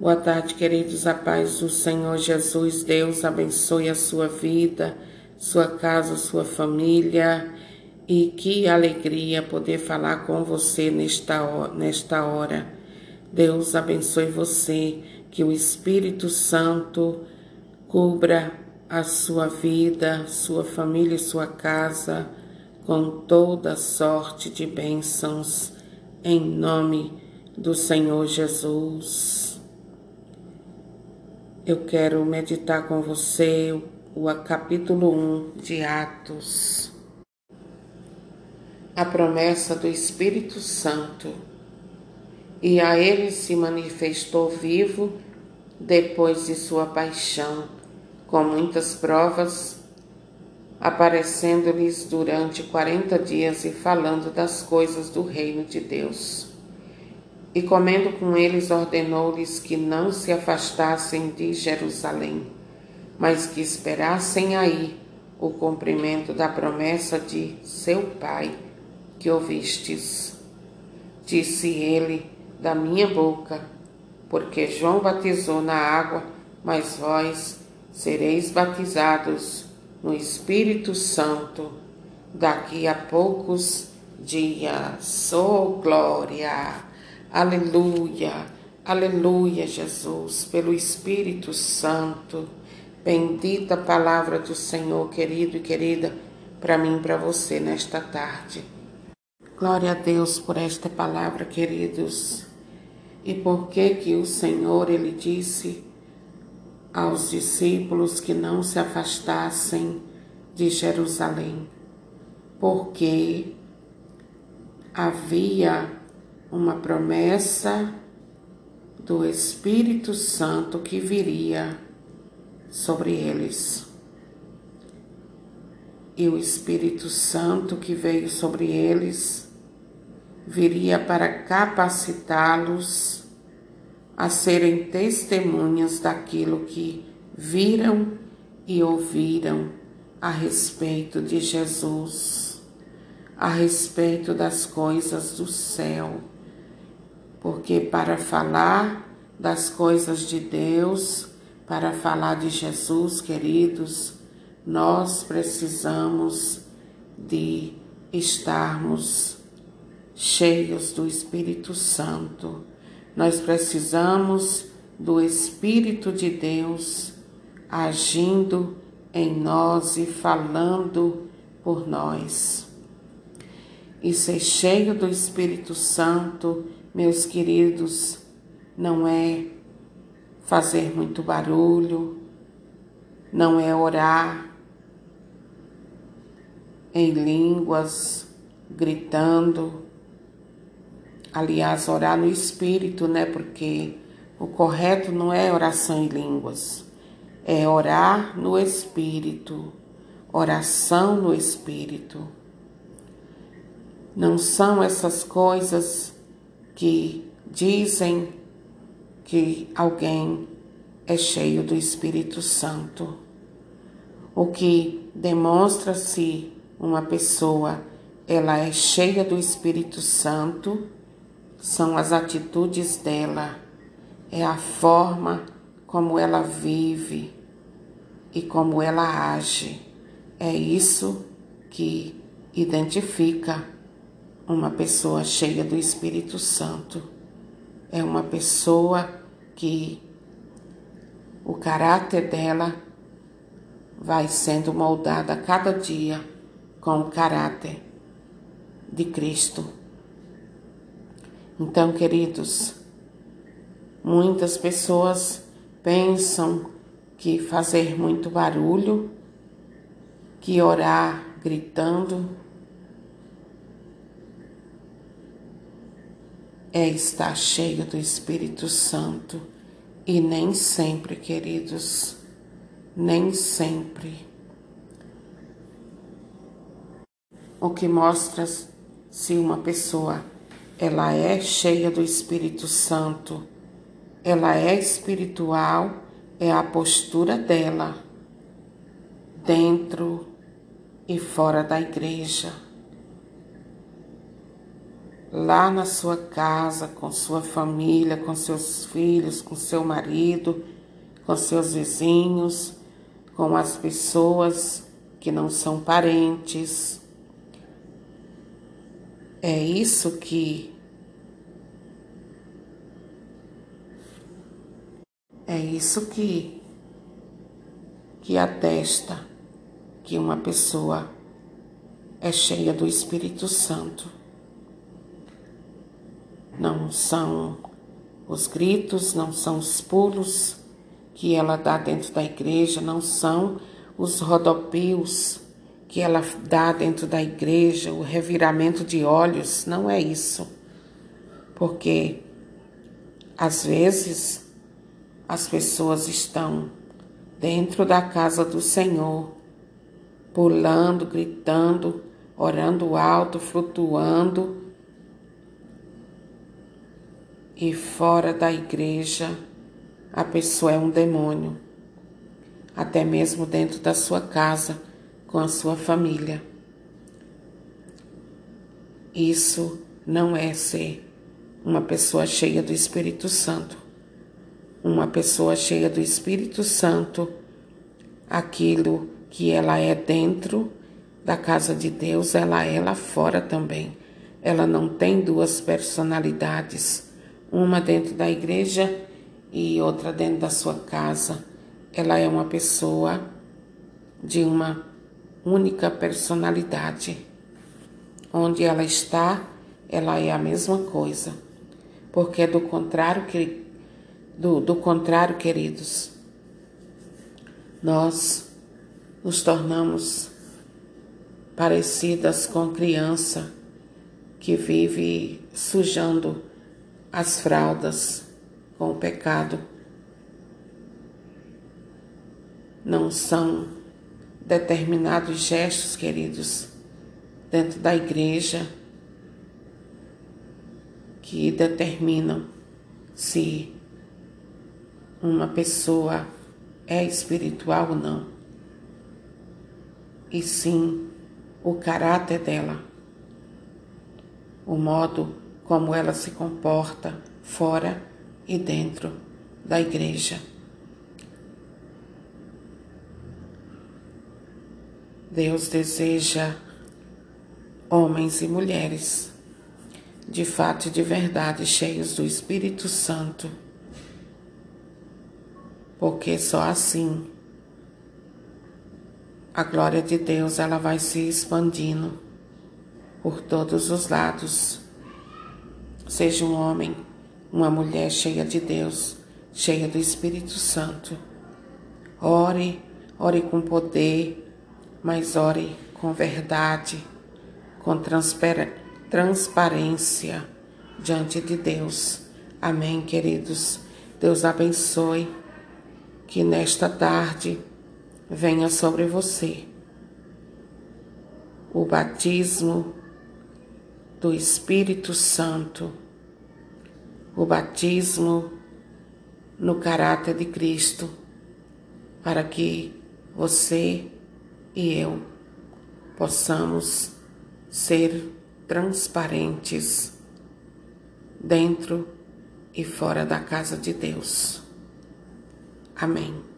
Boa tarde, queridos. A paz do Senhor Jesus. Deus abençoe a sua vida, sua casa, sua família. E que alegria poder falar com você nesta, nesta hora. Deus abençoe você. Que o Espírito Santo cubra a sua vida, sua família e sua casa com toda sorte de bênçãos, em nome do Senhor Jesus. Eu quero meditar com você o capítulo 1 de Atos. A promessa do Espírito Santo. E a ele se manifestou vivo depois de sua paixão, com muitas provas aparecendo-lhes durante quarenta dias e falando das coisas do reino de Deus. E comendo com eles, ordenou-lhes que não se afastassem de Jerusalém, mas que esperassem aí o cumprimento da promessa de seu Pai, que ouvistes. Disse ele da minha boca, porque João batizou na água, mas vós sereis batizados no Espírito Santo daqui a poucos dias. Oh, glória! Aleluia! Aleluia, Jesus, pelo Espírito Santo. Bendita palavra do Senhor, querido e querida, para mim e para você nesta tarde. Glória a Deus por esta palavra, queridos. E por que que o Senhor ele disse aos discípulos que não se afastassem de Jerusalém, porque havia uma promessa do Espírito Santo que viria sobre eles. E o Espírito Santo que veio sobre eles viria para capacitá-los a serem testemunhas daquilo que viram e ouviram a respeito de Jesus, a respeito das coisas do céu. Porque para falar das coisas de Deus, para falar de Jesus, queridos, nós precisamos de estarmos cheios do Espírito Santo nós precisamos do Espírito de Deus agindo em nós e falando por nós. E ser cheio do Espírito Santo, meus queridos, não é fazer muito barulho, não é orar em línguas, gritando, aliás, orar no espírito, né? Porque o correto não é oração em línguas, é orar no espírito, oração no espírito. Não são essas coisas que dizem que alguém é cheio do Espírito Santo. O que demonstra se uma pessoa ela é cheia do Espírito Santo são as atitudes dela, é a forma como ela vive e como ela age. É isso que identifica uma pessoa cheia do Espírito Santo. É uma pessoa que o caráter dela vai sendo moldado a cada dia com o caráter de Cristo. Então, queridos, muitas pessoas pensam que fazer muito barulho, que orar gritando, é estar cheio do Espírito Santo. E nem sempre, queridos, nem sempre. O que mostra se uma pessoa ela é cheia do Espírito Santo, ela é espiritual, é a postura dela, dentro e fora da igreja. Lá na sua casa, com sua família, com seus filhos, com seu marido, com seus vizinhos, com as pessoas que não são parentes. É isso que é isso que que atesta que uma pessoa é cheia do Espírito Santo. Não são os gritos, não são os pulos que ela dá dentro da igreja, não são os rodopios que ela dá dentro da igreja, o reviramento de olhos, não é isso. Porque às vezes as pessoas estão dentro da casa do Senhor, pulando, gritando, orando alto, flutuando, e fora da igreja a pessoa é um demônio, até mesmo dentro da sua casa, com a sua família. Isso não é ser uma pessoa cheia do Espírito Santo. Uma pessoa cheia do Espírito Santo, aquilo que ela é dentro da casa de Deus, ela é lá fora também. Ela não tem duas personalidades uma dentro da igreja e outra dentro da sua casa. Ela é uma pessoa de uma única personalidade. Onde ela está, ela é a mesma coisa. Porque do contrário, que, do, do contrário, queridos, nós nos tornamos parecidas com criança que vive sujando as fraldas com o pecado. Não são determinados gestos, queridos, dentro da igreja que determinam se uma pessoa é espiritual ou não, e sim o caráter dela, o modo como ela se comporta fora e dentro da igreja. Deus deseja homens e mulheres de fato e de verdade cheios do Espírito Santo, porque só assim a glória de Deus ela vai se expandindo por todos os lados Seja um homem, uma mulher cheia de Deus, cheia do Espírito Santo. Ore, ore com poder, mas ore com verdade, com transparência diante de Deus. Amém, queridos. Deus abençoe. Que nesta tarde venha sobre você o batismo do Espírito Santo, o batismo no caráter de Cristo, para que você e eu possamos ser transparentes dentro e fora da casa de Deus. Amém.